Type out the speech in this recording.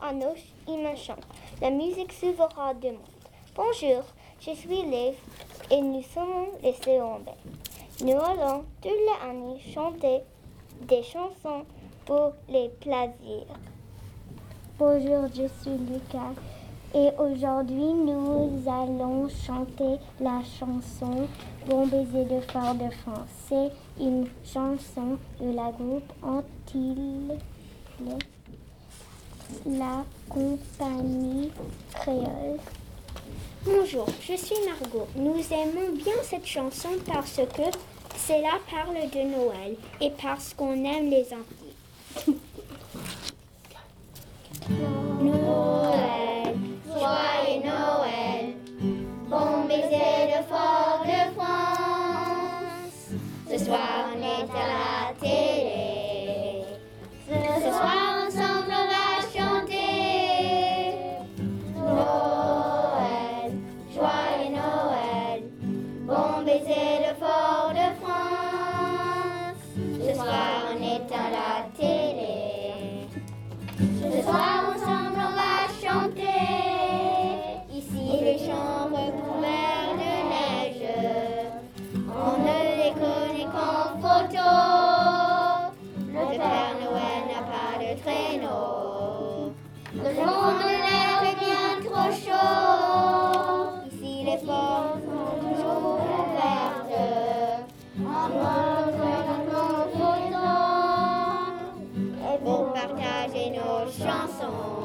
à nos immersions. La musique du monde. Bonjour, je suis Liv et nous sommes les Séombés. Nous allons toute l'année chanter des chansons pour les plaisirs. Bonjour, je suis Lucas et aujourd'hui nous allons chanter la chanson Bon baiser de Fort de France. C'est une chanson de la groupe Antilles, la compagnie créole. Bonjour, je suis Margot. Nous aimons bien cette chanson parce que cela parle de Noël et parce qu'on aime les Antilles. Noël, joyeux Noël, bon baiser de fort de France. Ce soir est à la Oh.